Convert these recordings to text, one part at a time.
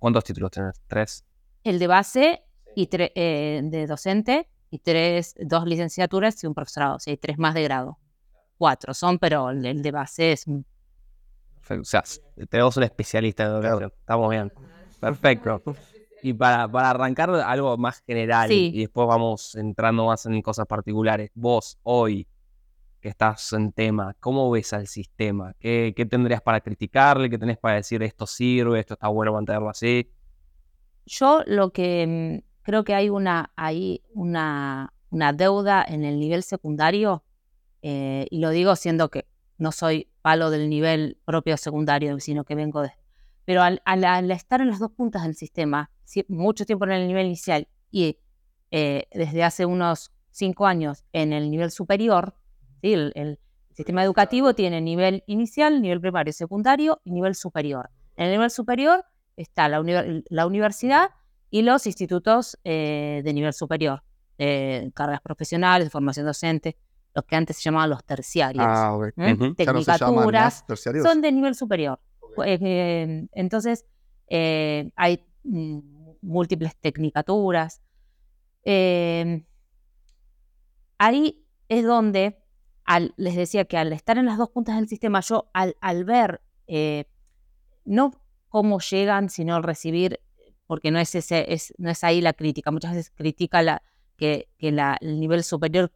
¿Cuántos títulos tenés? ¿Tres? El de base y eh, de docente y tres, dos licenciaturas y un profesorado. O sea, hay tres más de grado. Cuatro son, pero el, de base es... O sea, tenemos un especialista en educación. Estamos bien. Perfecto. Y para, para arrancar algo más general y después vamos entrando más en cosas particulares. Vos, hoy, que estás en tema, ¿cómo ves al sistema? ¿Qué, qué tendrías para criticarle? ¿Qué tenés para decir esto sirve, esto está bueno mantenerlo así? Yo lo que mm, creo que hay una, hay una, una deuda en el nivel secundario, eh, y lo digo siendo que no soy palo del nivel propio secundario, sino que vengo de... Pero al, al, estar en las dos puntas del sistema, mucho tiempo en el nivel inicial y eh, desde hace unos cinco años en el nivel superior, el, sistema educativo tiene nivel inicial, nivel primario, secundario y nivel superior. En el nivel superior está la, universidad y los institutos eh, de nivel superior, de carreras profesionales, formación docente, los que antes se llamaban los terciarios. Ah, ¿eh? Tecnicaturas, son de nivel superior. Eh, entonces, hay mm, múltiples tecnicaturas. ahí es donde les decía que al estar en las dos puntas del sistema, yo al, ver eh, no cómo llegan, sino al recibir, porque no es, ahí la crítica, muchas veces critica que, el nivel superior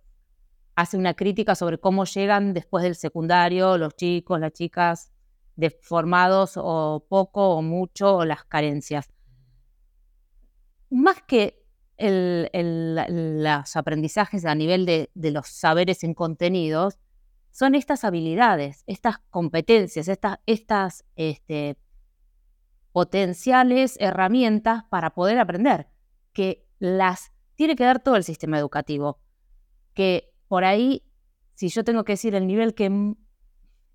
hace una crítica sobre cómo llegan después del secundario los chicos, las chicas deformados o poco o mucho o las carencias. Más que el, los aprendizajes a nivel de, los saberes en contenidos son estas habilidades, estas competencias, estas, estas este, potenciales herramientas para poder aprender, que las tiene que dar todo el sistema educativo. Que por ahí, si yo tengo que decir el nivel que,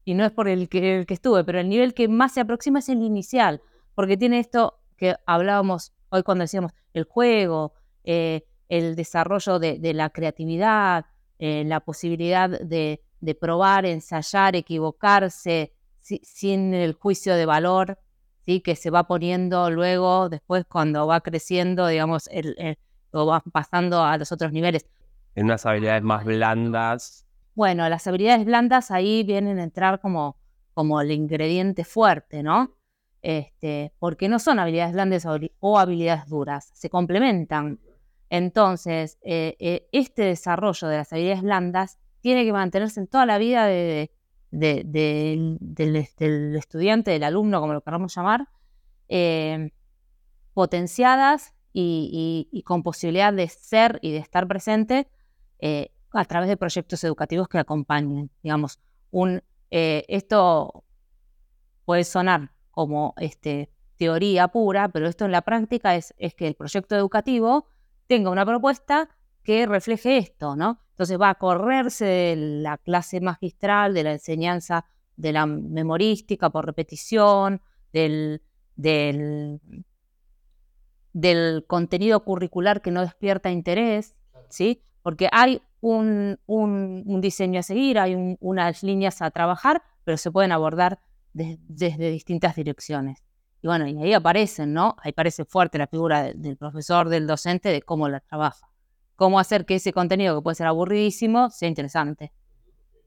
y no es por el que estuve, pero el nivel que más se aproxima es el inicial, porque tiene esto que hablábamos hoy cuando decíamos el juego, eh, el desarrollo de, la creatividad, eh, la posibilidad de, probar, ensayar, equivocarse sin el juicio de valor, ¿sí? que se va poniendo luego, después cuando va creciendo, digamos, el, o va pasando a los otros niveles. En unas habilidades más blandas. Bueno, las habilidades blandas ahí vienen a entrar como, como el ingrediente fuerte, ¿no? Este, porque no son habilidades blandas o habilidades duras, se complementan. Entonces, eh, eh, este desarrollo de las habilidades blandas tiene que mantenerse en toda la vida del, estudiante, del alumno, como lo queramos llamar, eh, potenciadas y, con posibilidad de ser y de estar presente a través de proyectos educativos que acompañen. Digamos, esto puede sonar como este, teoría pura, pero esto en la práctica es que el proyecto educativo tenga una propuesta que refleje esto, ¿no? Entonces va a correrse de la clase magistral, de la enseñanza de la memorística por repetición, del, del, contenido curricular que no despierta interés, ¿sí? Porque hay un, diseño a seguir, hay unas líneas a trabajar, pero se pueden abordar desde distintas direcciones. Y bueno, y ahí aparecen, ¿no? Ahí parece fuerte la figura del, profesor, del docente, de cómo la trabaja. Cómo hacer que ese contenido, que puede ser aburridísimo, sea interesante.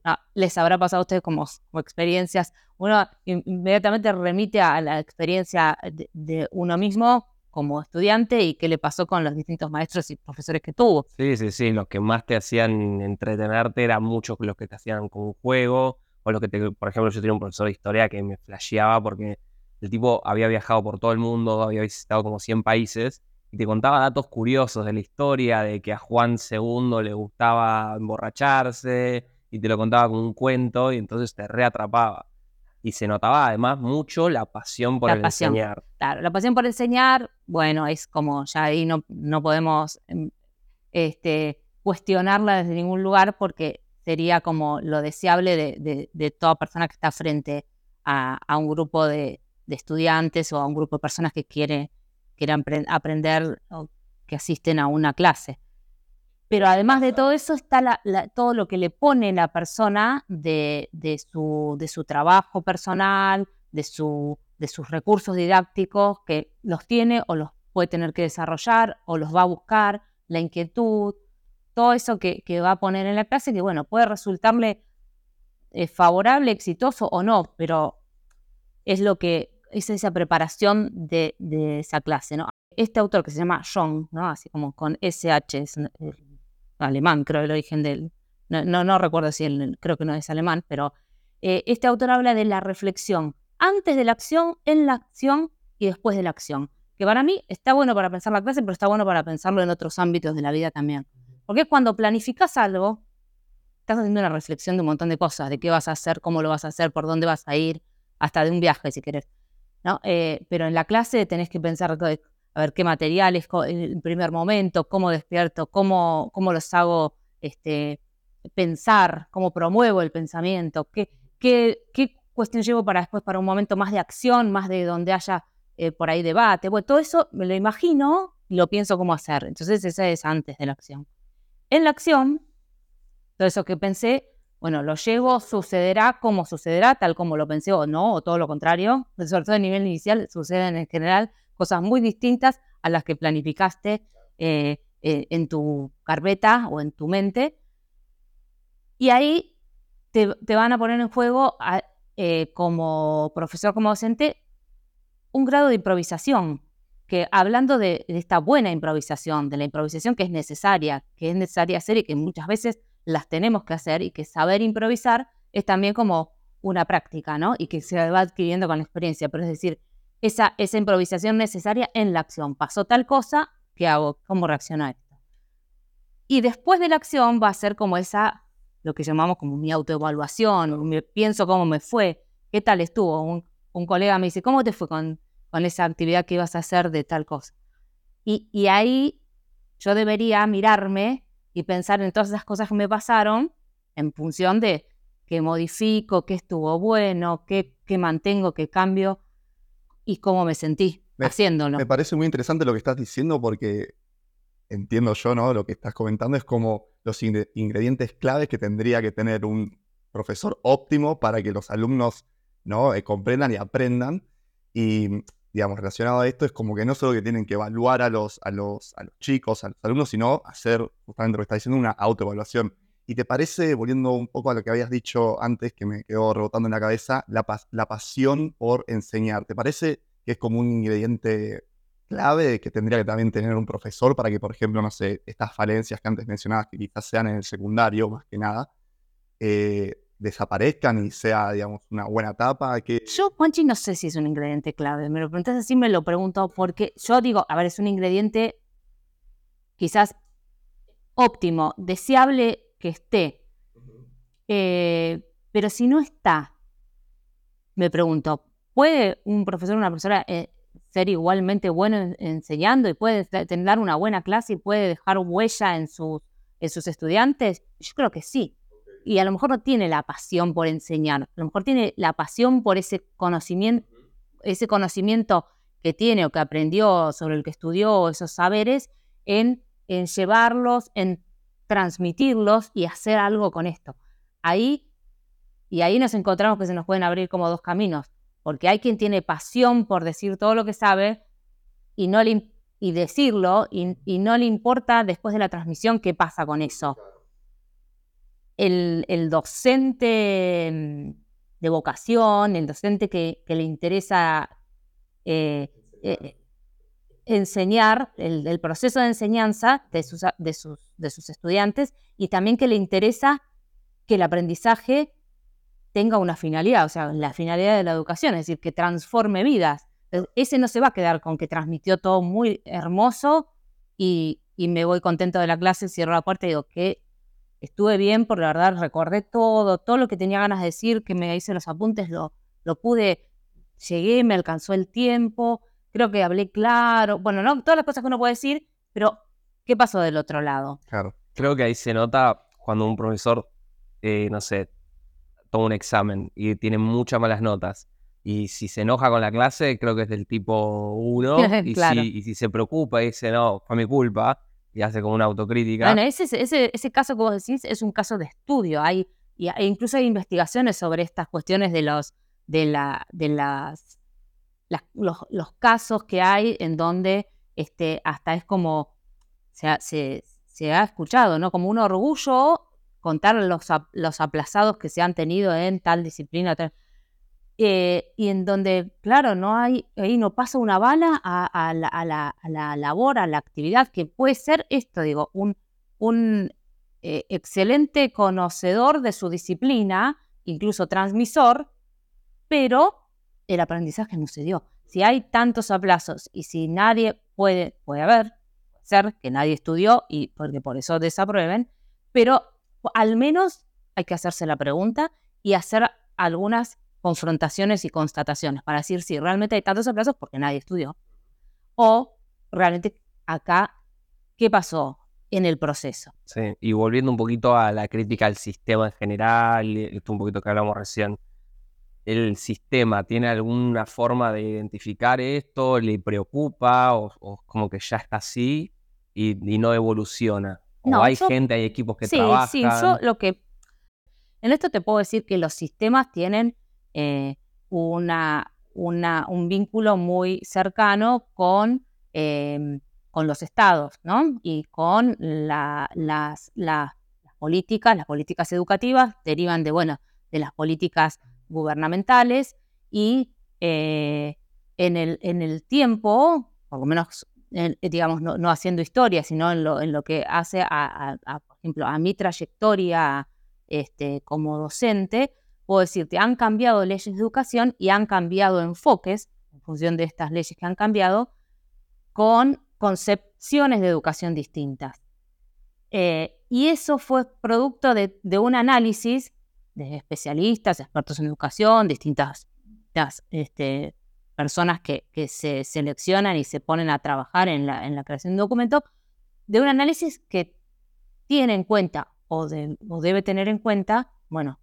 Ah, les habrá pasado a ustedes como, experiencias. Uno inmediatamente remite a la experiencia de, uno mismo como estudiante y qué le pasó con los distintos maestros y profesores que tuvo. Sí, sí, sí. Los que más te hacían entretenerte eran muchos los que te hacían con un juego. O los que te, por ejemplo, yo tenía un profesor de historia que me flasheaba porque el tipo había viajado por todo el mundo, había visitado como 100 países y te contaba datos curiosos de la historia, de que a Juan II le gustaba emborracharse y te lo contaba como un cuento y entonces te reatrapaba. Y se notaba además mucho la pasión por enseñar. Claro, la pasión por enseñar, bueno, es como ya ahí no, no podemos em, este, cuestionarla desde ningún lugar porque sería como lo deseable de, toda persona que está frente a un grupo de, de estudiantes o a un grupo de personas que quiere, quieran aprender o que asisten a una clase. Pero además de todo eso está todo lo que le pone la persona de, su, de su trabajo personal, de su, de sus recursos didácticos que los tiene o los puede tener que desarrollar o los va a buscar, la inquietud, todo eso que, va a poner en la clase, que bueno, puede resultarle eh, favorable, exitoso o no, pero es lo que es esa preparación de, esa clase, ¿no? Este autor que se llama John, ¿no? Así como con SH, es alemán, creo el origen del, no, no, no recuerdo si él, creo que no es alemán, pero eh, este autor habla de la reflexión antes de la acción, en la acción y después de la acción. Que para mí está bueno para pensar la clase, pero está bueno para pensarlo en otros ámbitos de la vida también. Porque cuando planificas algo, estás haciendo una reflexión de un montón de cosas, de qué vas a hacer, cómo lo vas a hacer, por dónde vas a ir, hasta de un viaje si querés. Eh, pero en la clase tenés que pensar, a ver, qué materiales, en el primer momento, cómo despierto, cómo, cómo los hago este, pensar, cómo promuevo el pensamiento, qué, qué, qué cuestión llevo para después, para un momento más de acción, más de donde haya eh, por ahí debate. Bueno, todo eso me lo imagino y lo pienso cómo hacer. Entonces, esa es antes de la acción. En la acción, todo eso que pensé, bueno, lo llevo, sucederá como sucederá, tal como lo pensé o no, o todo lo contrario. Sobre todo a nivel inicial, suceden en general cosas muy distintas a las que planificaste eh, eh, en tu carpeta o en tu mente. Y ahí te, van a poner en juego eh, como profesor, como docente, un grado de improvisación, que hablando de, esta buena improvisación, de la improvisación que es necesaria, que es necesaria hacer y que muchas veces las tenemos que hacer y que saber improvisar es también como una práctica, ¿no? Y que se va adquiriendo con la experiencia, pero es decir, esa, esa improvisación necesaria en la acción. Pasó tal cosa, ¿qué hago? ¿Cómo reacciono? Y después de la acción va a ser como esa lo que llamamos como mi autoevaluación, pienso cómo me fue, qué tal estuvo. Un, colega me dice, ¿cómo te fue con, con, esa actividad que ibas a hacer de tal cosa? Y, y, ahí yo debería mirarme y pensar en todas esas cosas que me pasaron en función de qué modifico, qué estuvo bueno, qué, qué mantengo, qué cambio y cómo me sentí haciéndolo. Me parece muy interesante lo que estás diciendo porque entiendo yo, ¿no? Lo que estás comentando es como los ingredientes claves que tendría que tener un profesor óptimo para que los alumnos, ¿no? Eh, comprendan y aprendan. Y, digamos, relacionado a esto, es como que no solo que tienen que evaluar a los, a los, a los chicos, a los alumnos, sino hacer justamente lo que está diciendo, una autoevaluación. ¿Y te parece, volviendo un poco a lo que habías dicho antes, que me quedó rebotando en la cabeza, la, la pasión por enseñar? ¿Te parece que es como un ingrediente clave que tendría que también tener un profesor para que, por ejemplo, no sé, estas falencias que antes mencionabas, que quizás sean en el secundario más que nada, eh, desaparezcan y sea, digamos, una buena etapa? Que... Yo, Juanchi, no sé si es un ingrediente clave. Me lo preguntas así, me lo pregunto porque yo digo, a ver, es un ingrediente quizás óptimo, deseable que esté. Eh, pero si no está, me pregunto, ¿puede un profesor o una profesora eh, ser igualmente bueno enseñando y puede tener una buena clase y puede dejar huella en sus, en sus estudiantes? Yo creo que sí. Y a lo mejor no tiene la pasión por enseñar, a lo mejor tiene la pasión por ese conocimiento, ese conocimiento que tiene o que aprendió, sobre el que estudió, esos saberes, en, en llevarlos, en transmitirlos y hacer algo con esto. Ahí, y ahí nos encontramos que se nos pueden abrir como dos caminos porque hay quien tiene pasión por decir todo lo que sabe y, no y decirlo y, no le importa después de la transmisión qué pasa con eso. El, docente mm, de vocación, el docente que, le interesa eh, eh, enseñar, el, proceso de enseñanza de sus, de, sus, de sus estudiantes y también que le interesa que el aprendizaje tenga una finalidad, o sea, la finalidad de la educación, es decir, que transforme vidas. Ese no se va a quedar con que transmitió todo muy hermoso y, me voy contento de la clase, cierro la puerta y digo que estuve bien, por la verdad recordé todo, todo lo que tenía ganas de decir, que me hice los apuntes, lo, lo pude, llegué, me alcanzó el tiempo, creo que hablé claro, bueno, no todas las cosas que uno puede decir, pero ¿qué pasó del otro lado? Claro. Creo que ahí se nota cuando un profesor, eh, no sé, toma un examen y tiene muchas malas notas. Y si se enoja con la clase, creo que es del tipo 1. y, si, se preocupa y dice, no, fue mi culpa, y hace como una autocrítica. Bueno, ese, ese, ese caso que vos decís es un caso de estudio. Hay, e incluso hay investigaciones sobre estas cuestiones de los de la de las los, casos que hay en donde este, hasta es como, se, se, se ha escuchado, ¿no? Como un orgullo contar los, los aplazados que se han tenido en tal disciplina. Eh, y en donde, claro, no hay, ahí no pasa una bala a, la, labor, a la actividad, que puede ser esto, digo, un, un eh, excelente conocedor de su disciplina, incluso transmisor, pero el aprendizaje no se dio. Si hay tantos aplazos y si nadie puede, puede haber, ser que nadie estudió y porque por eso desaprueben, pero al menos hay que hacerse la pregunta y hacer algunas confrontaciones y constataciones para decir si realmente hay tantos aplazos porque nadie estudió o realmente acá qué pasó en el proceso. Sí, y volviendo un poquito a la crítica al sistema en general, esto un poquito que hablamos recién, ¿el sistema tiene alguna forma de identificar esto? ¿Le preocupa o, como que ya está así y, no evoluciona? ¿O hay gente, hay equipos que trabajan? Sí, yo lo que... En esto te puedo decir que los sistemas tienen eh, una, un vínculo muy cercano con, em, con los estados ¿no? y con las, las, políticas, las políticas educativas derivan de, bueno, de las políticas gubernamentales y eh, en, el, en el tiempo, por lo menos digamos, no, haciendo historia, sino en lo, en lo que hace a, por ejemplo, a mi trayectoria este, como docente, puedo decirte, han cambiado leyes de educación y han cambiado enfoques en función de estas leyes que han cambiado con concepciones de educación distintas. Eh, y eso fue producto de, un análisis de especialistas, expertos en educación, distintas este, personas que, se seleccionan y se ponen a trabajar en la, en la creación de un documento, de un análisis que tiene en cuenta o, o debe tener en cuenta, bueno,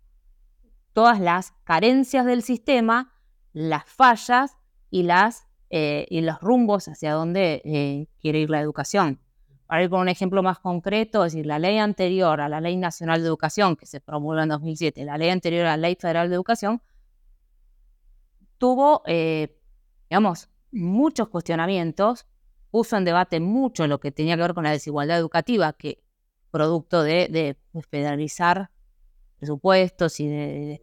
todas las carencias del sistema, las fallas eh, y los rumbos hacia donde eh, quiere ir la educación. Para ir con un ejemplo más concreto, es decir, la ley anterior a la Ley Nacional de Educación, que se promulgó en 2007, la ley anterior a la Ley Federal de Educación, tuvo, eh, digamos, muchos cuestionamientos, puso en debate mucho lo que tenía que ver con la desigualdad educativa, que producto de, de federalizar presupuestos y de,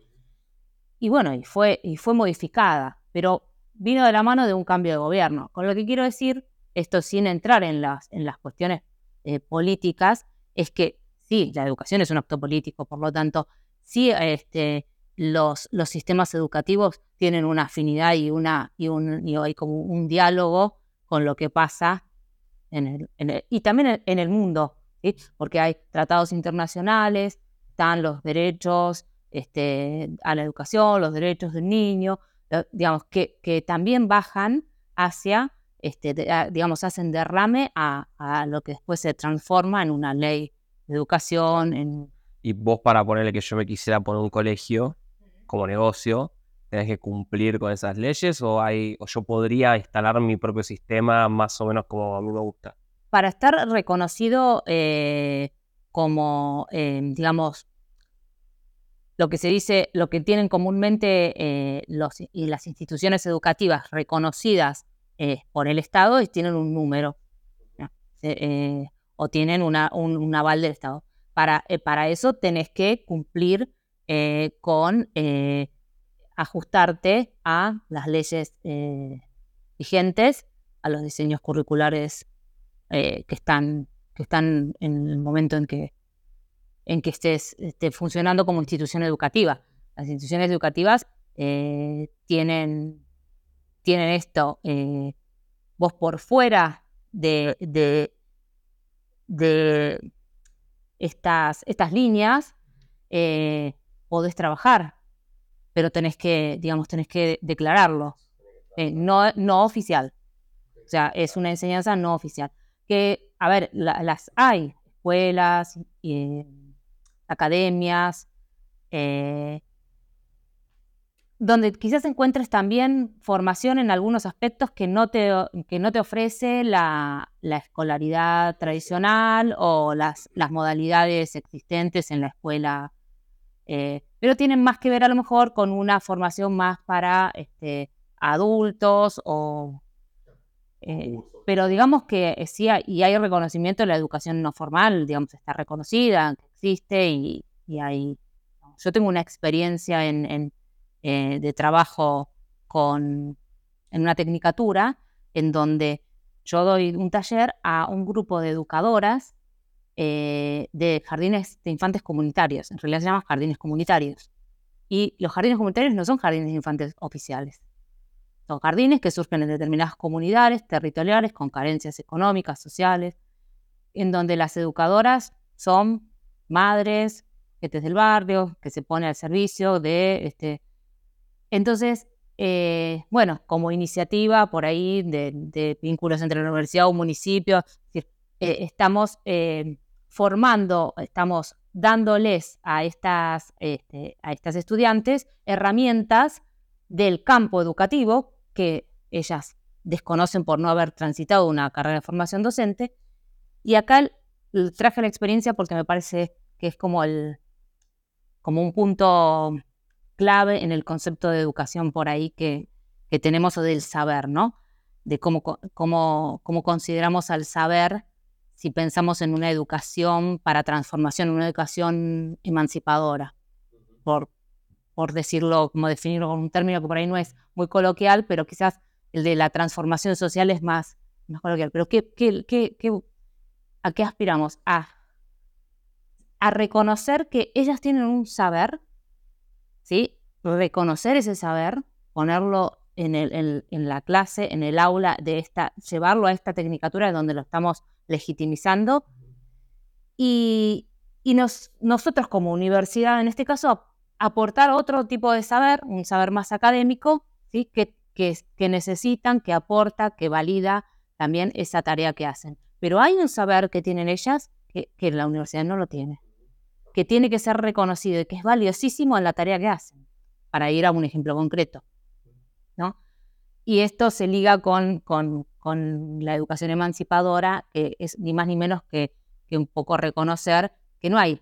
y bueno, y fue, y fue modificada, pero vino de la mano de un cambio de gobierno. Con lo que quiero decir, esto sin entrar en las, en las cuestiones eh, políticas, es que sí, la educación es un acto político, por lo tanto, sí este, los, los sistemas educativos tienen una afinidad y, una, y, un, y hay como un diálogo con lo que pasa en el, y también en, el mundo, porque hay tratados internacionales, están los derechos este, a la educación, los derechos del niño, digamos, que, que también bajan hacia, este, digamos, hacen derrame a, lo que después se transforma en una ley de educación. En... Y vos para ponerle que yo me quisiera poner un colegio como negocio, ¿tenés que cumplir con esas leyes o, hay, o yo podría instalar mi propio sistema más o menos como a mí me gusta? Para estar reconocido eh, como, em, digamos, lo que se dice, lo que tienen comúnmente eh, y las instituciones educativas reconocidas eh, por el Estado es tienen un número eh, o tienen una, un, aval del Estado. Para, para eso tenés que cumplir con ajustarte a las leyes vigentes, a los diseños curriculares que, están, que están en el momento en que en que estés esté funcionando como institución educativa. Las instituciones educativas eh, tienen, tienen esto, eh, vos por fuera de, de, estas, estas líneas eh, podés trabajar, pero tenés que, digamos, tenés que declararlo, no, no oficial. O sea, es una enseñanza no oficial. Que, a ver, las hay, escuelas, academias, eh, donde quizás encuentres también formación en algunos aspectos que no te, que no te ofrece la, escolaridad tradicional o las, las, modalidades existentes en la escuela, eh, pero tienen más que ver a lo mejor con una formación más para este, adultos o... eh, pero digamos que eh, sí y hay reconocimiento de la educación no formal, digamos, está reconocida, existe y, y hay... Yo tengo una experiencia en, en, eh, de trabajo con, en una tecnicatura en donde yo doy un taller a un grupo de educadoras eh, de jardines de infantes comunitarios. En realidad se llaman jardines comunitarios. Y los jardines comunitarios no son jardines de infantes oficiales. Son jardines que surgen en determinadas comunidades territoriales con carencias económicas, sociales, en donde las educadoras son madres, gente del barrio, que se pone al servicio de... Este... Entonces, eh, bueno, como iniciativa por ahí de, vínculos entre la universidad o municipio, eh, estamos eh, formando, estamos dándoles a estas, este, a estas estudiantes herramientas del campo educativo que ellas desconocen por no haber transitado una carrera de formación docente. Y acá traje la experiencia porque me parece que es como, el, como un punto clave en el concepto de educación por ahí que, que tenemos del saber, ¿no? De cómo, cómo, cómo consideramos al saber si pensamos en una educación para transformación, una educación emancipadora, por, por decirlo, como definirlo con un término que por ahí no es muy coloquial, pero quizás el de la transformación social es más, más coloquial. Pero ¿qué, qué, qué, ¿a qué aspiramos? A, a reconocer que ellas tienen un saber, ¿sí? reconocer ese saber, ponerlo en, el, en, la clase, en el aula de esta, llevarlo a esta tecnicatura donde lo estamos legitimizando. Y, y nos, nosotros como universidad, en este caso, aportar otro tipo de saber, un saber más académico, ¿sí? que, que, que necesitan, que aporta, que valida también esa tarea que hacen. Pero hay un saber que tienen ellas que, que la universidad no lo tiene, que tiene que ser reconocido y que es valiosísimo en la tarea que hacen, para ir a un ejemplo concreto. ¿no? Y esto se liga con, con, con la educación emancipadora, que es ni más ni menos que, que un poco reconocer que no hay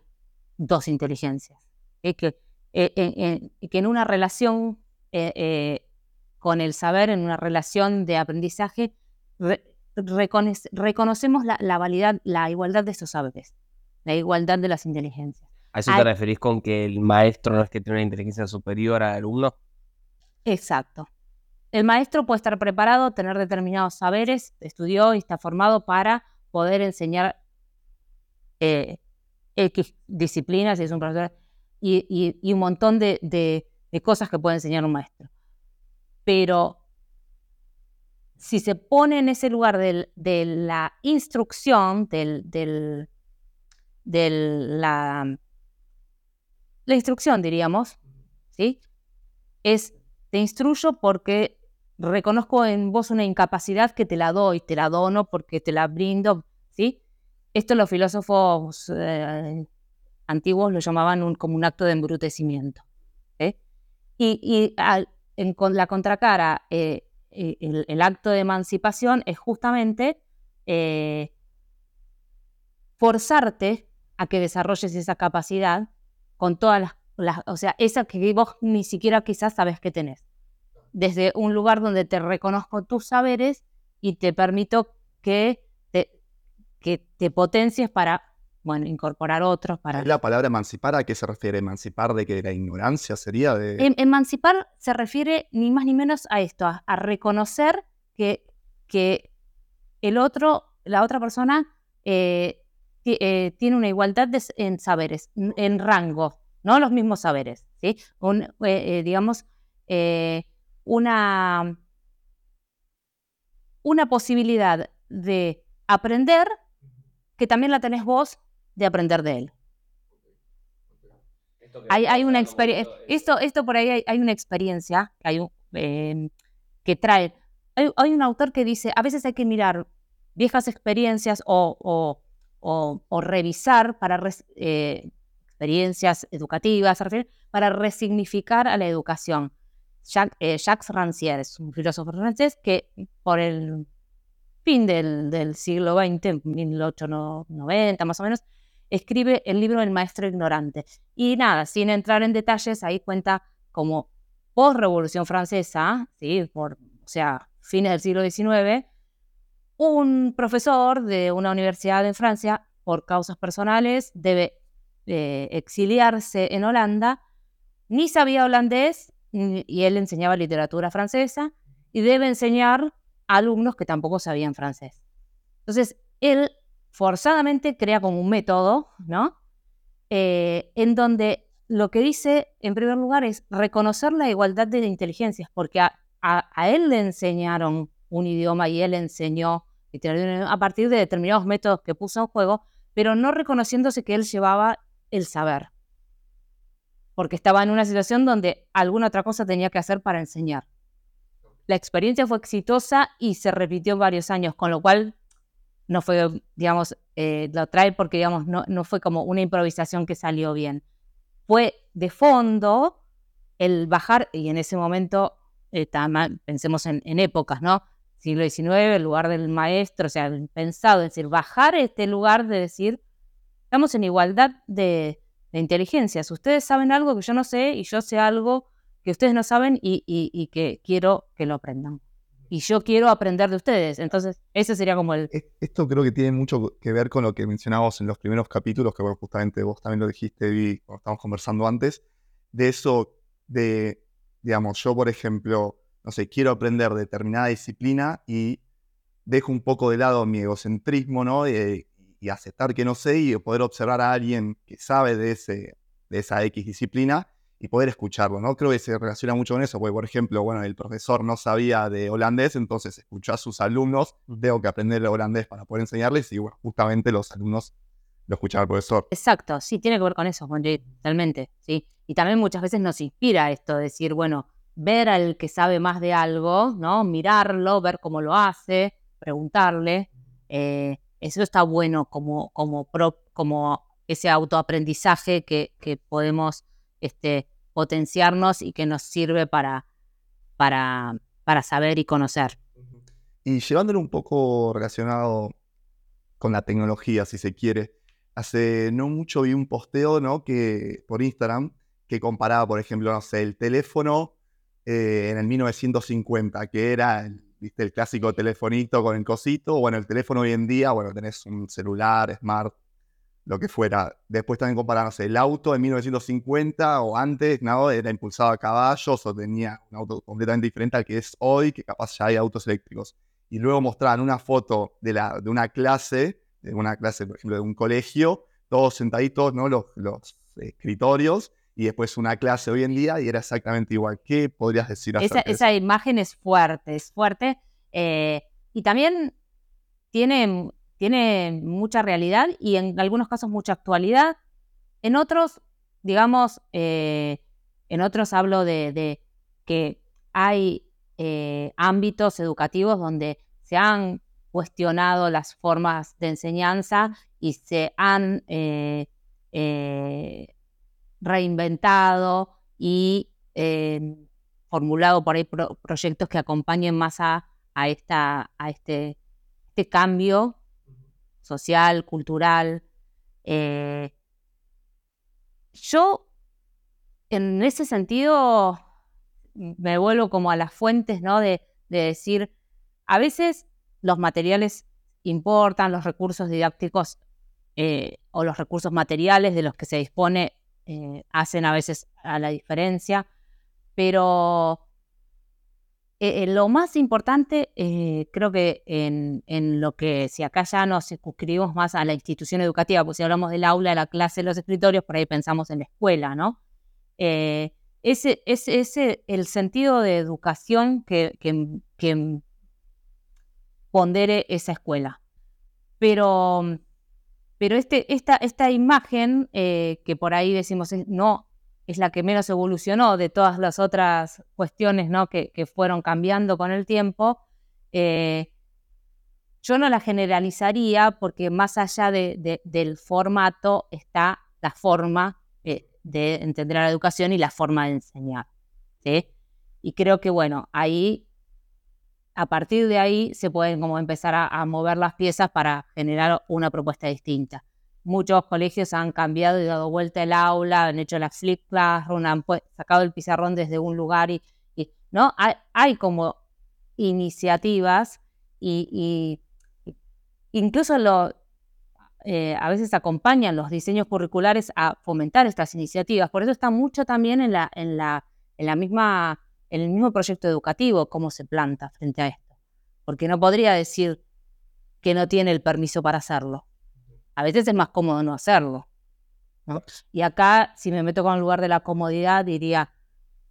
dos inteligencias, que, que, eh, eh, eh, que en una relación con el saber, en una relación de aprendizaje, re, reconoce, reconocemos la, la, validad, la igualdad de esos saberes, la igualdad de las inteligencias. ¿A eso te referís con que el maestro no es que tiene una inteligencia superior al alumno? Exacto. El maestro puede estar preparado, tener determinados saberes, estudió y está formado para poder enseñar X disciplinas, si es un profesor, y, un montón de, cosas que puede enseñar un maestro. Pero si se pone en ese lugar de la instrucción, del, del, de la, la instrucción, diríamos, ¿sí? Es, te instruyo porque reconozco en vos una incapacidad que te la doy, te la dono porque te la brindo, ¿sí? Esto los filósofos eh, antiguos lo llamaban como un acto de embrutecimiento. ¿eh? Y, en la contracara, eh, eh, el, acto de emancipación es justamente forzarte a que desarrolles esa capacidad con todas las, las, o sea, esa que vos ni siquiera quizás sabes que tenés desde un lugar donde te reconozco tus saberes y te permito que te, que te potencies para, bueno, incorporar otros. Para... ¿La palabra emancipar a qué se refiere? ¿Emancipar de que la ignorancia sería de...? Em emancipar se refiere ni más ni menos a esto, a, a reconocer que, que el otro, la otra persona eh, eh, tiene una igualdad de, en saberes, en rango, no los mismos saberes, ¿sí? Un, eh, digamos, una, una posibilidad de aprender que también la tenés vos de aprender de él. Hay, hay, una experiencia, esto, esto por ahí hay, hay una experiencia que, hay un, eh, que trae, hay, hay, un autor que dice, a veces hay que mirar viejas experiencias o, o, o, o revisar para res, eh, experiencias educativas, para resignificar a la educación. Jacques, eh, Jacques Rancière es un filósofo francés que por el fin del, del siglo XX, 1890 más o menos, escribe el libro El maestro ignorante. Y nada, sin entrar en detalles, ahí cuenta como post-revolución francesa, ¿sí? O sea, fines del siglo XIX, un profesor de una universidad en Francia, por causas personales, debe eh, exiliarse en Holanda, ni sabía holandés y él enseñaba literatura francesa y debe enseñar a alumnos que tampoco sabían francés. Entonces, él forzadamente crea como un método, ¿no? Eh, en donde lo que dice, en primer lugar, es reconocer la igualdad de inteligencias, porque a, él le enseñaron un idioma y él enseñó a partir de determinados métodos que puso en juego, pero no reconociéndose que él llevaba el saber, porque estaba en una situación donde alguna otra cosa tenía que hacer para enseñar. La experiencia fue exitosa y se repitió varios años, con lo cual no fue, digamos, eh, lo trae porque, digamos, no, no fue como una improvisación que salió bien. Fue de fondo el bajar, y en ese momento, pensemos en, épocas, ¿no? Siglo XIX, el lugar del maestro, o sea, pensado, es decir, bajar este lugar de decir, estamos en igualdad de, de inteligencias. Ustedes saben algo que yo no sé y yo sé algo que ustedes no saben y que quiero que lo aprendan y yo quiero aprender de ustedes. Entonces, ese sería como el... Esto creo que tiene mucho que ver con lo que mencionábamos en los primeros capítulos, que justamente vos también lo dijiste, Vi, cuando estábamos conversando antes, de eso de, digamos, yo, por ejemplo, no sé, quiero aprender determinada disciplina y dejo un poco de lado mi egocentrismo, ¿no? y aceptar que no sé y poder observar a alguien que sabe de, ese, de esa X disciplina y poder escucharlo, ¿no? Creo que se relaciona mucho con eso, porque por ejemplo, bueno, el profesor no sabía de holandés, entonces escuchó a sus alumnos, tengo que aprender holandés para poder enseñarles y bueno, justamente los alumnos lo escuchaban al profesor. Exacto, sí, tiene que ver con eso, totalmente, sí. Y también muchas veces nos inspira esto, decir, bueno, ver al que sabe más de algo, ¿no? Mirarlo, ver cómo lo hace, preguntarle. Eh, eso está bueno como, como, como ese autoaprendizaje que, que podemos este, potenciarnos y que nos sirve para, para, para saber y conocer. Y llevándolo un poco relacionado con la tecnología, si se quiere, hace no mucho vi un posteo, ¿no? Que por Instagram que comparaba, por ejemplo, no sé, el teléfono eh, en el 1950, que era ¿viste? el clásico telefonito con el cosito, bueno, el teléfono hoy en día, bueno, tenés un celular, smart, lo que fuera. Después también comparándose el auto en 1950 o antes, ¿no? Era impulsado a caballos o tenía un auto completamente diferente al que es hoy, que capaz ya hay autos eléctricos. Y luego mostraban una foto de, la, de una clase, de una clase, por ejemplo, de un colegio, todos sentaditos, ¿no? Los, los escritorios, y después una clase hoy en día y era exactamente igual. ¿Qué podrías decir esa, esa imagen es fuerte, es fuerte. Eh, y también tiene tiene mucha realidad y en algunos casos mucha actualidad. En otros, digamos, eh, en otros hablo de, que hay eh, ámbitos educativos donde se han cuestionado las formas de enseñanza y se han eh, reinventado y formulado por ahí proyectos que acompañen más a, esta, a este, este cambio social, cultural. Eh, yo, en ese sentido, me vuelvo como a las fuentes, ¿no? De, decir, a veces los materiales importan, los recursos didácticos eh, o los recursos materiales de los que se dispone eh, hacen a veces a la diferencia, pero eh, eh, lo más importante, eh, creo que en, lo que, si acá ya nos suscribimos más a la institución educativa, pues si hablamos del aula, de la clase, de los escritorios, por ahí pensamos en la escuela, ¿no? ese es ese, el sentido de educación que, que, pondere esa escuela. Pero, pero este, esta, esta imagen que por ahí decimos, no, es la que menos evolucionó de todas las otras cuestiones ¿no? que, fueron cambiando con el tiempo, eh, yo no la generalizaría porque más allá del formato está la forma eh, de entender la educación y la forma de enseñar. Y creo que, bueno, ahí, a partir de ahí, se pueden como empezar a mover las piezas para generar una propuesta distinta. Muchos colegios han cambiado y dado vuelta el aula, han hecho la flip classroom, han sacado el pizarrón desde un lugar y, ¿no? Hay, como iniciativas y, incluso eh, a veces acompañan los diseños curriculares a fomentar estas iniciativas. Por eso está mucho también en la, en la misma, en el mismo proyecto educativo cómo se planta frente a esto. Porque no podría decir que no tiene el permiso para hacerlo. A veces es más cómodo no hacerlo. Y acá, si me meto con el lugar de la comodidad, diría,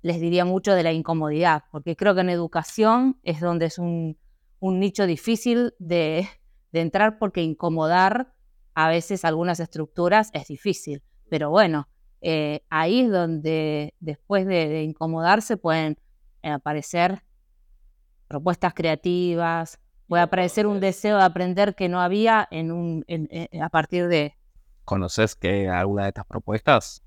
les diría mucho de la incomodidad, porque creo que en educación es donde es un, nicho difícil de, entrar porque incomodar a veces algunas estructuras es difícil. Pero bueno, eh, ahí es donde después de, incomodarse pueden aparecer propuestas creativas, puede aparecer un deseo de aprender que no había en un, a partir de... ¿Conoces que alguna de estas propuestas?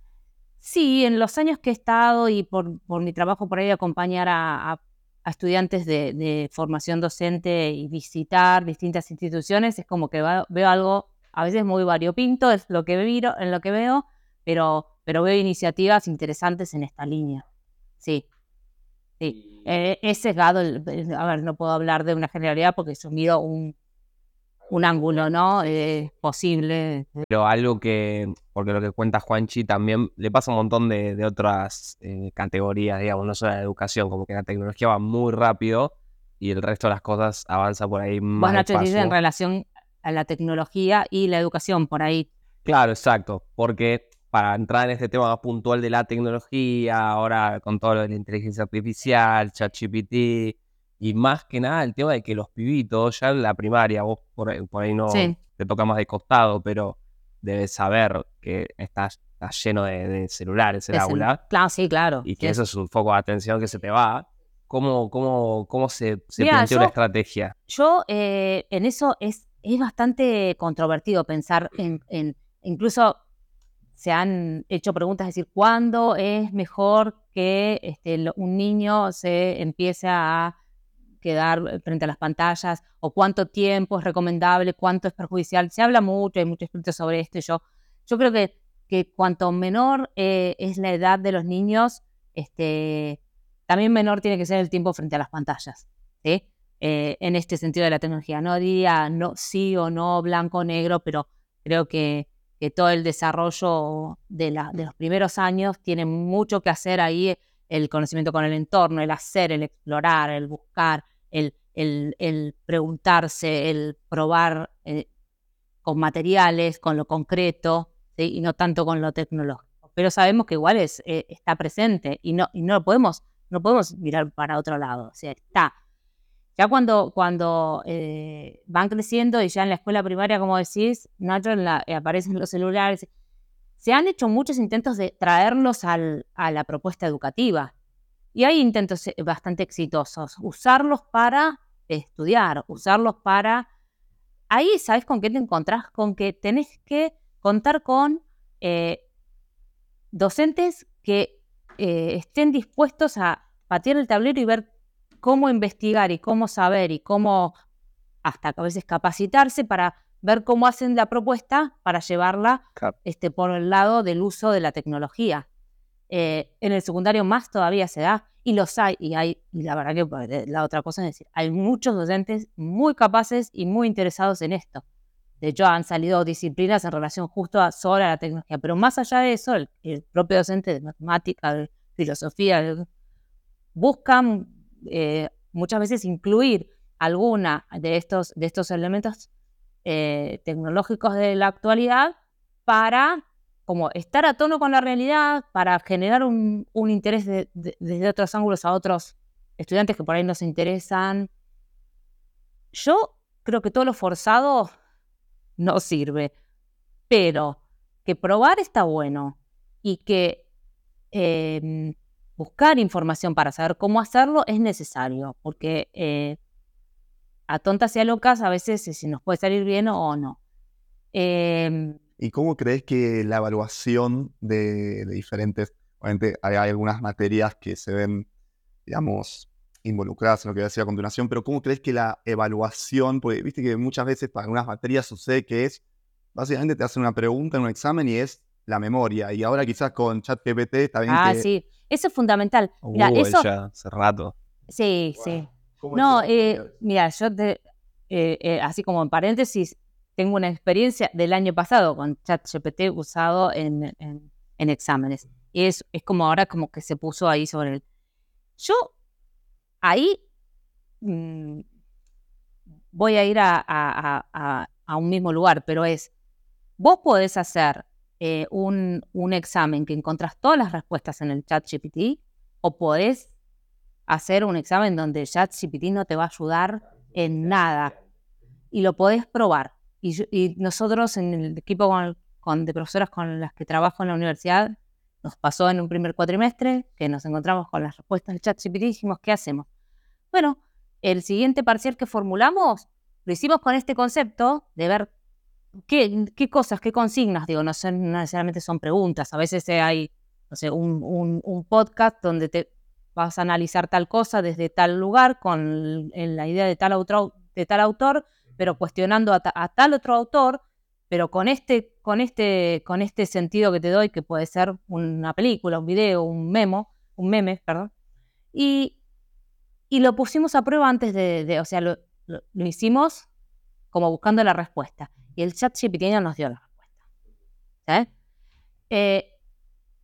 Sí, en los años que he estado y por, por mi trabajo por ahí acompañar a, estudiantes de, formación docente y visitar distintas instituciones, es como que veo algo a veces muy variopinto, es lo que veo, en lo que veo, pero, pero veo iniciativas interesantes en esta línea. Sí. Sí, eh, es sesgado, a ver, no puedo hablar de una generalidad porque eso miro un, un ángulo, ¿no? Eh, posible. Pero algo que, porque lo que cuenta Juanchi también le pasa un montón de, otras eh, categorías, digamos, no solo la educación, como que la tecnología va muy rápido y el resto de las cosas avanza por ahí más Bueno, Nacho, en relación a la tecnología y la educación, por ahí. Claro, exacto, porque para entrar en este tema más puntual de la tecnología, ahora con todo lo de la inteligencia artificial, ChatGPT, y más que nada el tema de que los pibitos, ya en la primaria, vos por, ahí no te toca más de costado, pero debes saber que estás, lleno de, celulares el aula. Claro, sí, claro. Y que eso es un foco de atención que se te va. ¿Cómo, cómo, cómo se, se plantea una estrategia? Yo eh, en eso es, es bastante controvertido pensar en, en incluso se han hecho preguntas, es decir, ¿cuándo es mejor que este, un niño se empiece a quedar frente a las pantallas o cuánto tiempo es recomendable, cuánto es perjudicial? Se habla mucho, hay mucho escrito sobre esto. yo, yo creo que, cuanto menor eh, es la edad de los niños, este, también menor tiene que ser el tiempo frente a las pantallas. Eh, en este sentido de la tecnología. No diría no, sí o no, blanco o negro, pero creo que que todo el desarrollo de, los primeros años tiene mucho que hacer ahí el conocimiento con el entorno, el hacer, el explorar, el buscar, el, el, preguntarse, el probar eh, con materiales, con lo concreto, y no tanto con lo tecnológico. Pero sabemos que igual es, eh, está presente y no, y no podemos, no podemos mirar para otro lado. O sea, está ya cuando, cuando eh, van creciendo y ya en la escuela primaria, como decís, Nacho, eh, aparecen los celulares, se han hecho muchos intentos de traerlos al, a la propuesta educativa. Y hay intentos eh, bastante exitosos. Usarlos para estudiar, usarlos para... Ahí, ¿sabes con qué te encontrás? Con que tenés que contar con docentes que estén dispuestos a patear el tablero y ver cómo investigar y cómo saber y cómo hasta a veces capacitarse para ver cómo hacen la propuesta para llevarla este, por el lado del uso de la tecnología. Eh, en el secundario más todavía se da y los hay, y hay, y la verdad que pues, la otra cosa es decir, hay muchos docentes muy capaces y muy interesados en esto. De hecho, han salido disciplinas en relación justo a sobre la tecnología, pero más allá de eso, el, el propio docente de matemática, de filosofía, buscan eh, muchas veces incluir alguna de estos, de estos elementos eh, tecnológicos de la actualidad para como estar a tono con la realidad, para generar un, interés desde otros ángulos a otros estudiantes que por ahí nos interesan. Yo creo que todo lo forzado no sirve, pero que probar está bueno y que em, buscar información para saber cómo hacerlo es necesario, porque eh, a tontas y a locas a veces si nos puede salir bien o no. Em, ¿Y cómo crees que la evaluación de, diferentes, obviamente hay, algunas materias que se ven, digamos, involucradas en lo que decía a continuación, pero cómo crees que la evaluación, porque viste que muchas veces para algunas materias sucede que es básicamente te hacen una pregunta en un examen y es la memoria. Y ahora quizás con ChatGPT está bien Ah, que... sí. Eso es fundamental. Mira, Uh, eso. ya hace rato. Sí, Wow. sí. ¿Cómo No, eh, eso? mira, yo te, eh, eh, así como en paréntesis, tengo una experiencia del año pasado con ChatGPT usado en, en- en exámenes. Y es, es como ahora como que se puso ahí sobre el... Yo ahí mm, voy a ir a, a- a- a- a un mismo lugar, pero es, vos podés hacer eh, un, un examen que encontrás todas las respuestas en el ChatGPT o podés hacer un examen donde ChatGPT no te va a ayudar en nada y lo podés probar. Y, y nosotros en el equipo con, con- de profesoras con las que trabajo en la universidad, nos pasó en un primer cuatrimestre que nos encontramos con las respuestas del ChatGPT y dijimos, ¿qué hacemos? Bueno, el siguiente parcial que formulamos lo hicimos con este concepto de ver qué, qué cosas, qué consignas, digo, no, son, no necesariamente son preguntas, a veces eh, hay, no sé, un, un- un podcast donde te vas a analizar tal cosa desde tal lugar con en la idea de tal, autor, de tal autor, pero cuestionando a, ta- a tal otro autor, pero con este, con, este, con este sentido que te doy, que puede ser una película, un video, un memo, un meme, perdón. Y, y lo pusimos a prueba antes de, de- o sea, lo, lo- lo hicimos como buscando la respuesta. Y el chat GPT nos dio la respuesta. ¿sabes? Eh,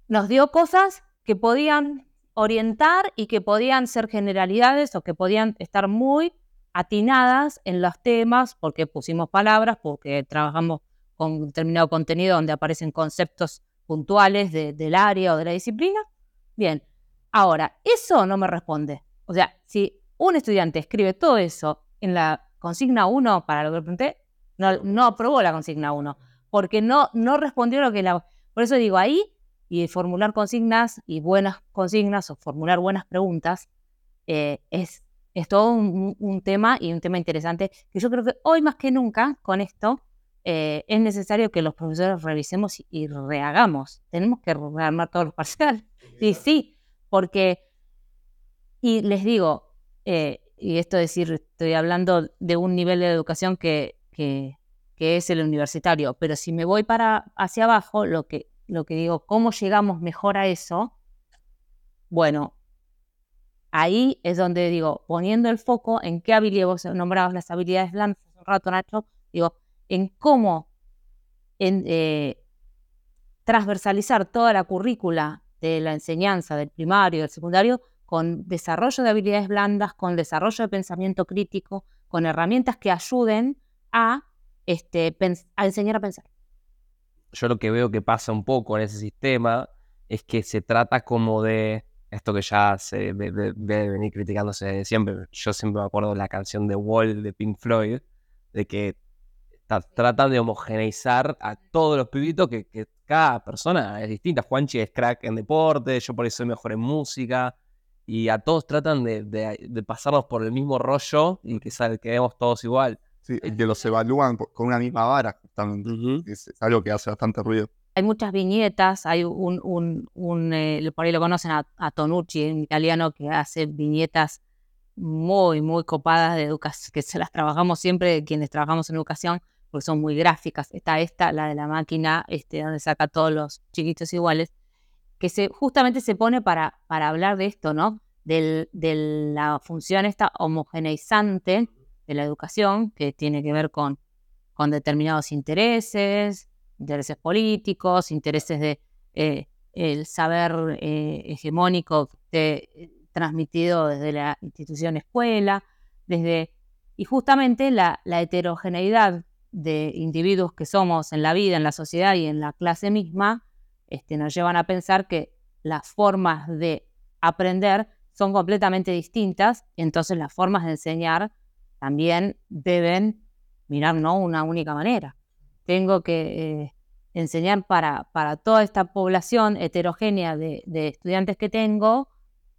nos dio cosas que podían orientar y que podían ser generalidades o que podían estar muy atinadas en los temas, porque pusimos palabras, porque trabajamos con determinado contenido donde aparecen conceptos puntuales de- del área o de la disciplina. Bien, ahora, eso no me responde. O sea, si un estudiante escribe todo eso en la consigna 1 para lo que pregunté, no, no aprobó la consigna 1, porque no, no respondió lo que la... Por eso digo, ahí, y formular consignas y buenas consignas o formular buenas preguntas, eh, es, es todo un, un tema y un tema interesante que yo creo que hoy más que nunca con esto eh, es necesario que los profesores revisemos y, y rehagamos. Tenemos que rearmar todos los parciales. Sí, sí, porque, y les digo, eh, y esto es decir, estoy hablando de un nivel de educación que, que, es el universitario, pero si me voy para hacia abajo, lo que, lo que digo, ¿cómo llegamos mejor a eso? Bueno, ahí es donde digo, poniendo el foco en qué habilidades, vos nombrabas las habilidades blandas hace un rato, Nacho, digo, en cómo en, eh, transversalizar toda la currícula de la enseñanza del primario del secundario con desarrollo de habilidades blandas, con desarrollo de pensamiento crítico, con herramientas que ayuden a, este, a enseñar a pensar. Yo lo que veo que pasa un poco en ese sistema es que se trata como de esto que ya se debe venir criticándose desde siempre. Yo siempre me acuerdo de la canción de Wall de Pink Floyd, de que ta- tratan de homogeneizar a todos los pibitos, que, que cada persona es distinta. Juanchi es crack en deporte, yo por eso soy mejor en música, y a todos tratan de, de- de pasarnos por el mismo rollo y que sal- quedemos todos igual. Sí, y que los evalúan por- con una misma vara, justamente. Ujú. Es, es algo que hace bastante ruido. Hay muchas viñetas, hay un, un, un, eh, por ahí lo conocen a, a Tonucci, un italiano que hace viñetas muy, muy copadas de educación, que se las trabajamos siempre quienes trabajamos en educación, porque son muy gráficas. Está esta, la de la máquina, este, donde saca todos los chiquitos iguales, que se, justamente se pone para, para hablar de esto, ¿no? Del- de la función esta homogeneizante de la educación, que tiene que ver con, con determinados intereses, intereses políticos, intereses de eh, el saber eh, hegemónico esté, eh, transmitido desde la institución escuela, desde y justamente la, la heterogeneidad de individuos que somos en la vida, en la sociedad y en la clase misma, este, nos llevan a pensar que las formas de aprender son completamente distintas y entonces las formas de enseñar también deben mirar no una única manera. Tengo que eh, enseñar para, para toda esta población heterogénea de, estudiantes que tengo,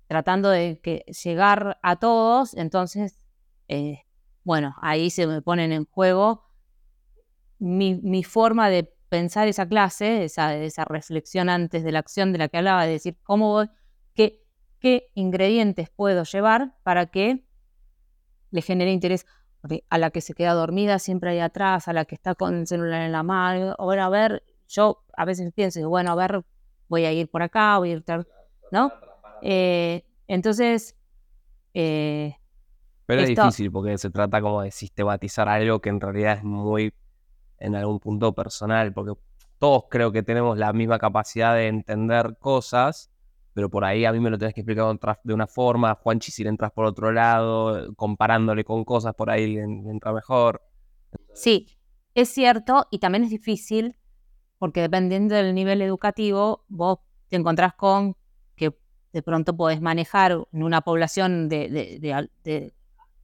tratando de que llegar a todos, entonces, eh, bueno, ahí se me ponen en juego mi, mi forma de pensar esa clase, esa, esa reflexión antes de la acción de la que hablaba, de decir cómo voy, qué, qué ingredientes puedo llevar para que le genere interés. a la que se queda dormida siempre ahí atrás, a la que está con el celular en la mano, o bueno, a ver, yo a veces pienso, bueno, a ver, voy a ir por acá, voy a ir, ¿no? Eh, entonces... Eh, Pero es difícil porque se trata como de sistematizar algo que en realidad es muy, en algún punto personal, porque todos creo que tenemos la misma capacidad de entender cosas, pero por ahí a mí me lo tenés que explicar de una forma, Juanchi si le entras por otro lado, comparándole con cosas, por ahí entra mejor. Sí, es cierto y también es difícil porque dependiendo del nivel educativo, vos te encontrás con que de pronto podés manejar en una población de,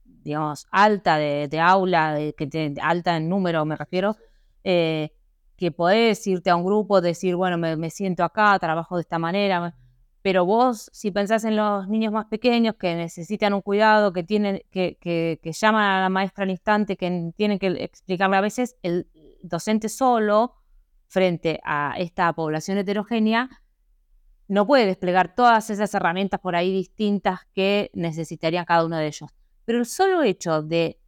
digamos, alta de, aula, de, que alta en número me refiero, eh, que podés irte a un grupo, decir, bueno, me, me siento acá, trabajo de esta manera, pero vos, si pensás en los niños más pequeños que necesitan un cuidado, que tienen, que, que, llaman a la maestra al instante, que tienen que explicarle a veces, el docente solo, frente a esta población heterogénea, no puede desplegar todas esas herramientas por ahí distintas que necesitarían cada uno de ellos. Pero el solo hecho de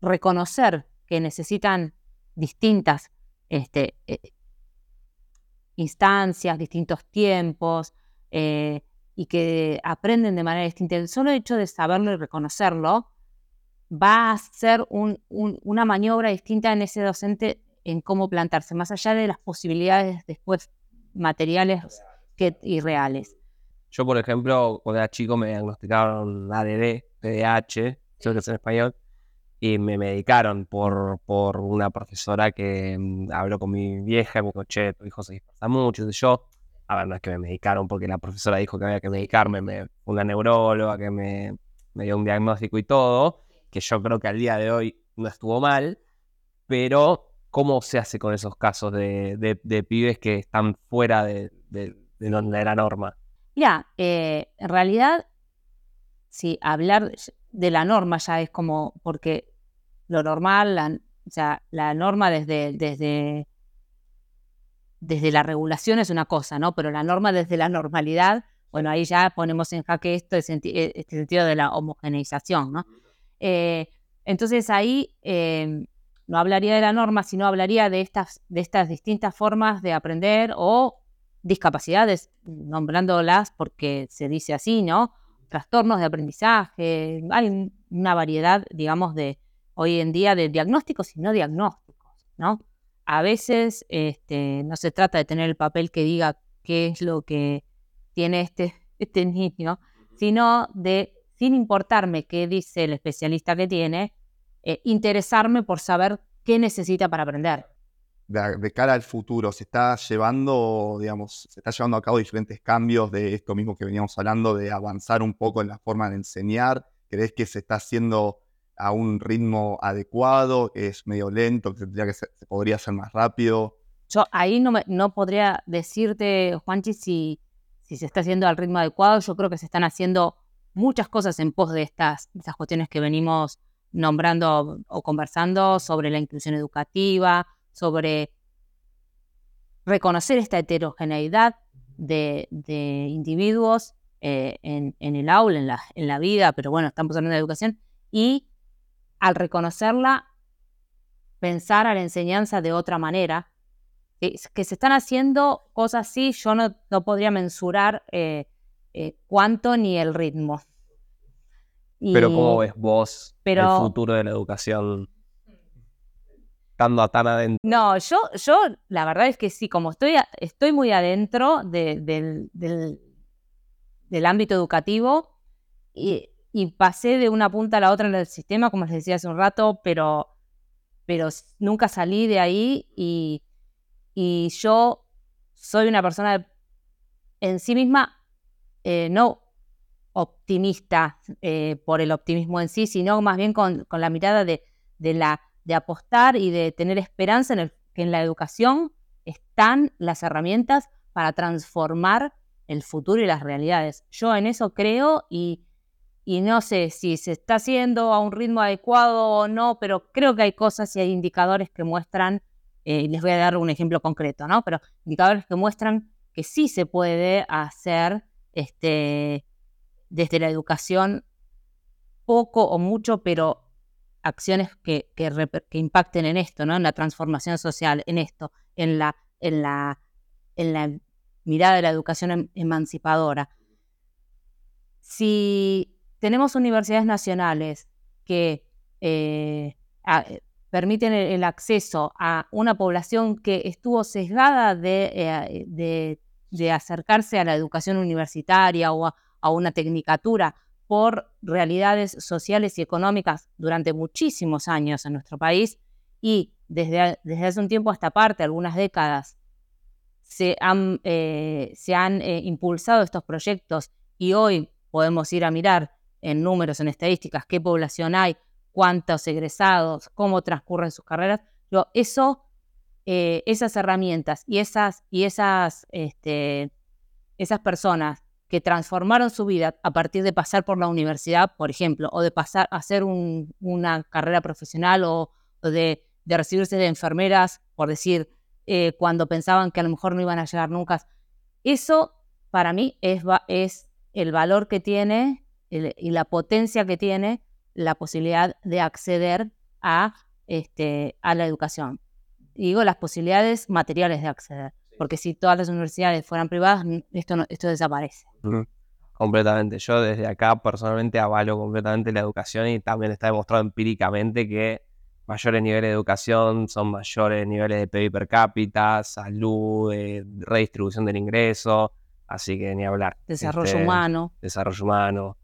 reconocer que necesitan distintas este, eh, instancias, distintos tiempos, eh, y que aprenden de manera distinta, el solo hecho de saberlo y reconocerlo va a ser una maniobra distinta en ese docente en cómo plantarse, más allá de las posibilidades después materiales que, y reales. Yo, por ejemplo, cuando era chico me diagnosticaron ADD, PDH, creo que es en español, y me medicaron por, por una profesora que mm, habló con mi vieja me dijo, che, tu hijo se dispersa mucho. Y yo, a ver, no es que me medicaron porque la profesora dijo que había que medicarme, me, una neuróloga que me, dio un diagnóstico y todo, que yo creo que al día de hoy no estuvo mal, pero ¿cómo se hace con esos casos de, pibes que están fuera de, de, la norma? Mira, eh, en realidad, sí, hablar de la norma ya es como, porque lo normal, la, o sea, la norma desde, desde desde la regulación es una cosa, ¿no? Pero la norma desde la normalidad, bueno, ahí ya ponemos en jaque esto, e, este sentido de la homogeneización, ¿no? Eh, entonces ahí eh, no hablaría de la norma, sino hablaría de estas, de estas distintas formas de aprender o discapacidades, nombrándolas porque se dice así, ¿no? Trastornos de aprendizaje, hay una variedad, digamos, de hoy en día de diagnósticos y no diagnósticos, ¿no? A veces este, no se trata de tener el papel que diga qué es lo que tiene este, este niño, sino de, sin importarme qué dice el especialista que tiene, eh, interesarme por saber qué necesita para aprender. De, cara al futuro, se está llevando, digamos, se está llevando a cabo diferentes cambios de esto mismo que veníamos hablando, de avanzar un poco en la forma de enseñar. ¿Crees que se está haciendo a un ritmo adecuado, que es medio lento, que tendría que se podría hacer más rápido. Yo ahí no, no podría decirte, Juanchi, si, si se está haciendo al ritmo adecuado. Yo creo que se están haciendo muchas cosas en pos de estas, estas cuestiones que venimos nombrando o conversando sobre la inclusión educativa, sobre reconocer esta heterogeneidad de, individuos eh, en, el aula, en la, en la vida, pero bueno, estamos hablando de educación, y al reconocerla, pensar a la enseñanza de otra manera. Que se están haciendo cosas así, yo no, no podría mensurar eh, eh, cuánto ni el ritmo. pero ¿cómo ves vos el futuro de la educación? Estando tan adentro. No, yo, yo la verdad es que sí, como estoy, estoy muy adentro del, del ámbito educativo, y y pasé de una punta a la otra en el sistema, como les decía hace un rato, pero, pero nunca salí de ahí y, yo soy una persona en sí misma eh, no optimista eh, por el optimismo en sí, sino más bien con, con la mirada de, de, la, de apostar y de tener esperanza en el, que en la educación están las herramientas para transformar el futuro y las realidades. Yo en eso creo y, y no sé si se está haciendo a un ritmo adecuado o no, pero creo que hay cosas y hay indicadores que muestran, eh, les voy a dar un ejemplo concreto, ¿no? Pero indicadores que muestran que sí se puede hacer este, desde la educación poco o mucho, pero acciones que, que, impacten en esto, ¿no? En la transformación social, en esto, en la, en la, en la mirada de la educación em, emancipadora. Si tenemos universidades nacionales que eh, permiten el, acceso a una población que estuvo sesgada de, eh, de, acercarse a la educación universitaria o a una tecnicatura por realidades sociales y económicas durante muchísimos años en nuestro país. Y desde, desde hace un tiempo hasta parte, algunas décadas, se han, eh, se han eh, impulsado estos proyectos y hoy podemos ir a mirar en números, en estadísticas, qué población hay, cuántos egresados, cómo transcurren sus carreras. eso, eh, esas herramientas y esas, y esas, este, esas personas que transformaron su vida a partir de pasar por la universidad, por ejemplo, o de pasar a hacer una carrera profesional o, de, recibirse de enfermeras, por decir, eh, cuando pensaban que a lo mejor no iban a llegar nunca. Eso para mí es, es el valor que tiene y la potencia que tiene la posibilidad de acceder a, este, a la educación. Digo, las posibilidades materiales de acceder porque si todas las universidades fueran privadas, esto, esto desaparece. Completamente. Yo desde acá personalmente avalo completamente la educación y también está demostrado empíricamente que mayores niveles de educación son mayores niveles de PIB per cápita, salud, eh, redistribución del ingreso, así que ni hablar. Desarrollo este, humano. Desarrollo humano.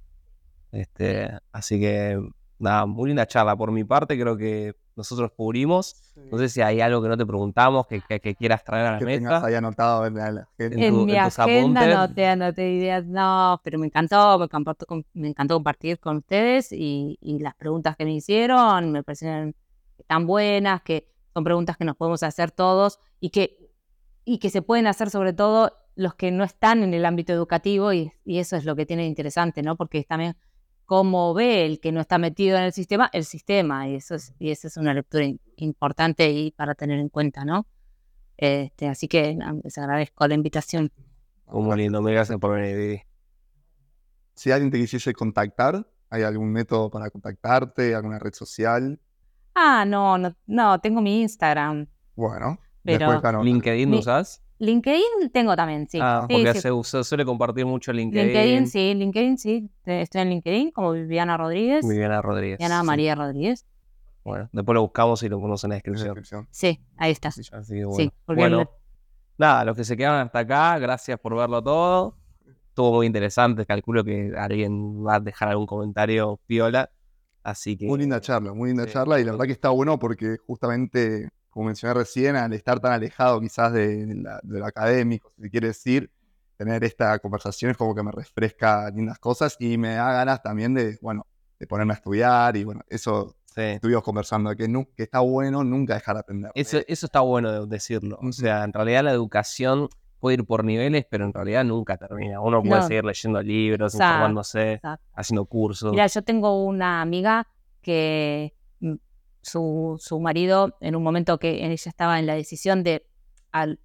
Este, así que nada, muy linda charla. Por mi parte, creo que nosotros cubrimos. No sé si hay algo que no te preguntamos que, que, quieras traer a la que mesa. ahí anotado en, en, mi agenda no te anoté ideas, no, pero me encantó, me, encantó compartir con ustedes y, y, las preguntas que me hicieron me parecieron tan buenas, que son preguntas que nos podemos hacer todos y que, y que se pueden hacer sobre todo los que no están en el ámbito educativo y, y eso es lo que tiene interesante, ¿no? Porque también cómo ve el que no está metido en el sistema, el sistema. Y eso es, y esa es una lectura importante y para tener en cuenta, ¿no? Este, así que les agradezco la invitación. Muy lindo, me gracias por venir, Si alguien te quisiese contactar, ¿hay algún método para contactarte? ¿Alguna red social? Ah, no, no, no tengo mi Instagram. Bueno, pero LinkedIn, ¿no usas? LinkedIn tengo también, sí. Ah, porque Se, suele compartir mucho LinkedIn. LinkedIn, sí, LinkedIn, sí. Estoy en LinkedIn como Viviana Rodríguez. Viviana Rodríguez. Viviana María Rodríguez. Bueno, después lo buscamos y lo ponemos en la descripción. Sí, ahí está. Así que bueno. bueno nada, los que se quedan hasta acá, gracias por verlo todo. Estuvo muy interesante, calculo que alguien va a dejar algún comentario piola. Así que. Muy linda charla, muy linda charla. Y la verdad que está bueno porque justamente como mencioné recién, al estar tan alejado quizás de, lo académico, si quiere decir, tener esta conversación es como que me refresca lindas cosas y me da ganas también de, bueno, de ponerme a estudiar y bueno, eso estuvimos conversando, que, que está bueno nunca dejar de aprender. Eso, eso está bueno de decirlo. O sea, en realidad la educación puede ir por niveles, pero en realidad nunca termina. Uno puede seguir leyendo libros, informándose, haciendo cursos. Mira, yo tengo una amiga que mm, su, marido en un momento que ella estaba en la decisión de, no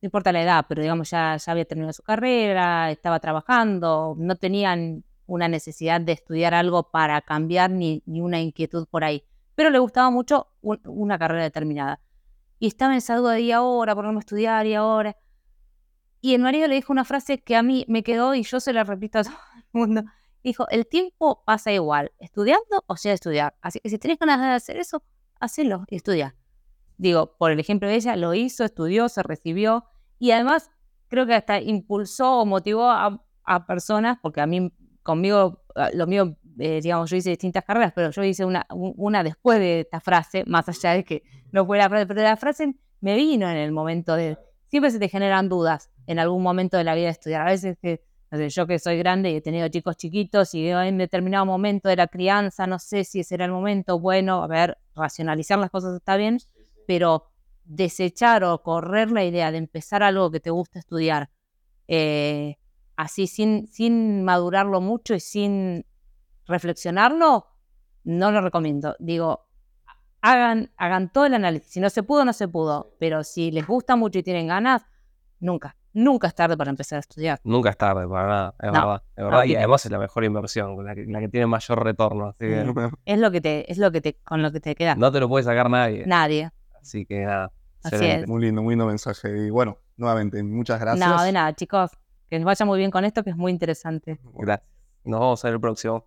importa la edad, pero digamos ya, ya había terminado su carrera, estaba trabajando, no tenían una necesidad de estudiar algo para cambiar ni, ni una inquietud por ahí, pero le gustaba mucho una carrera determinada. Y estaba en esa duda de y ahora, por no estudiar y ahora. Y el marido le dijo una frase que a mí me quedó y yo se la repito a todo el mundo. Dijo, el tiempo pasa igual, estudiando o sin estudiar. Así que si tenés ganas de hacer eso, hacelo y estudia. Digo, por el ejemplo de ella, lo hizo, estudió, se recibió y además creo que hasta impulsó o motivó a, personas, porque a mí, conmigo, ah, lo mío, eh, digamos, yo hice distintas carreras, pero yo hice una, una después de esta frase, más allá de que no fue la frase, pero la frase me vino en el momento de, siempre se te generan dudas en algún momento de la vida de estudiar. A veces que yo que soy grande y he tenido chicos chiquitos y en determinado momento de la crianza, no sé si ese era el momento, bueno, a ver, racionalizar las cosas está bien, pero desechar o correr la idea de empezar algo que te gusta estudiar, eh, así sin, sin madurarlo mucho y sin reflexionarlo, no lo recomiendo. Digo, hagan, hagan todo el análisis. Si no se pudo, no se pudo. Pero si les gusta mucho y tienen ganas, nunca, nunca es tarde para empezar a estudiar. Nunca es tarde, para nada, es No, verdad. Es verdad. y además es la mejor inversión, la que, la que tiene mayor retorno. Así que Es lo que te, es lo que te, con lo que te queda. no te lo puede sacar nadie. Nadie. Así que nada. Así excelente. es. Muy lindo, muy lindo mensaje. Y bueno, nuevamente, muchas gracias. No, de nada, chicos. Que les vaya muy bien con esto, que es muy interesante. Gracias. Nos vemos en el próximo.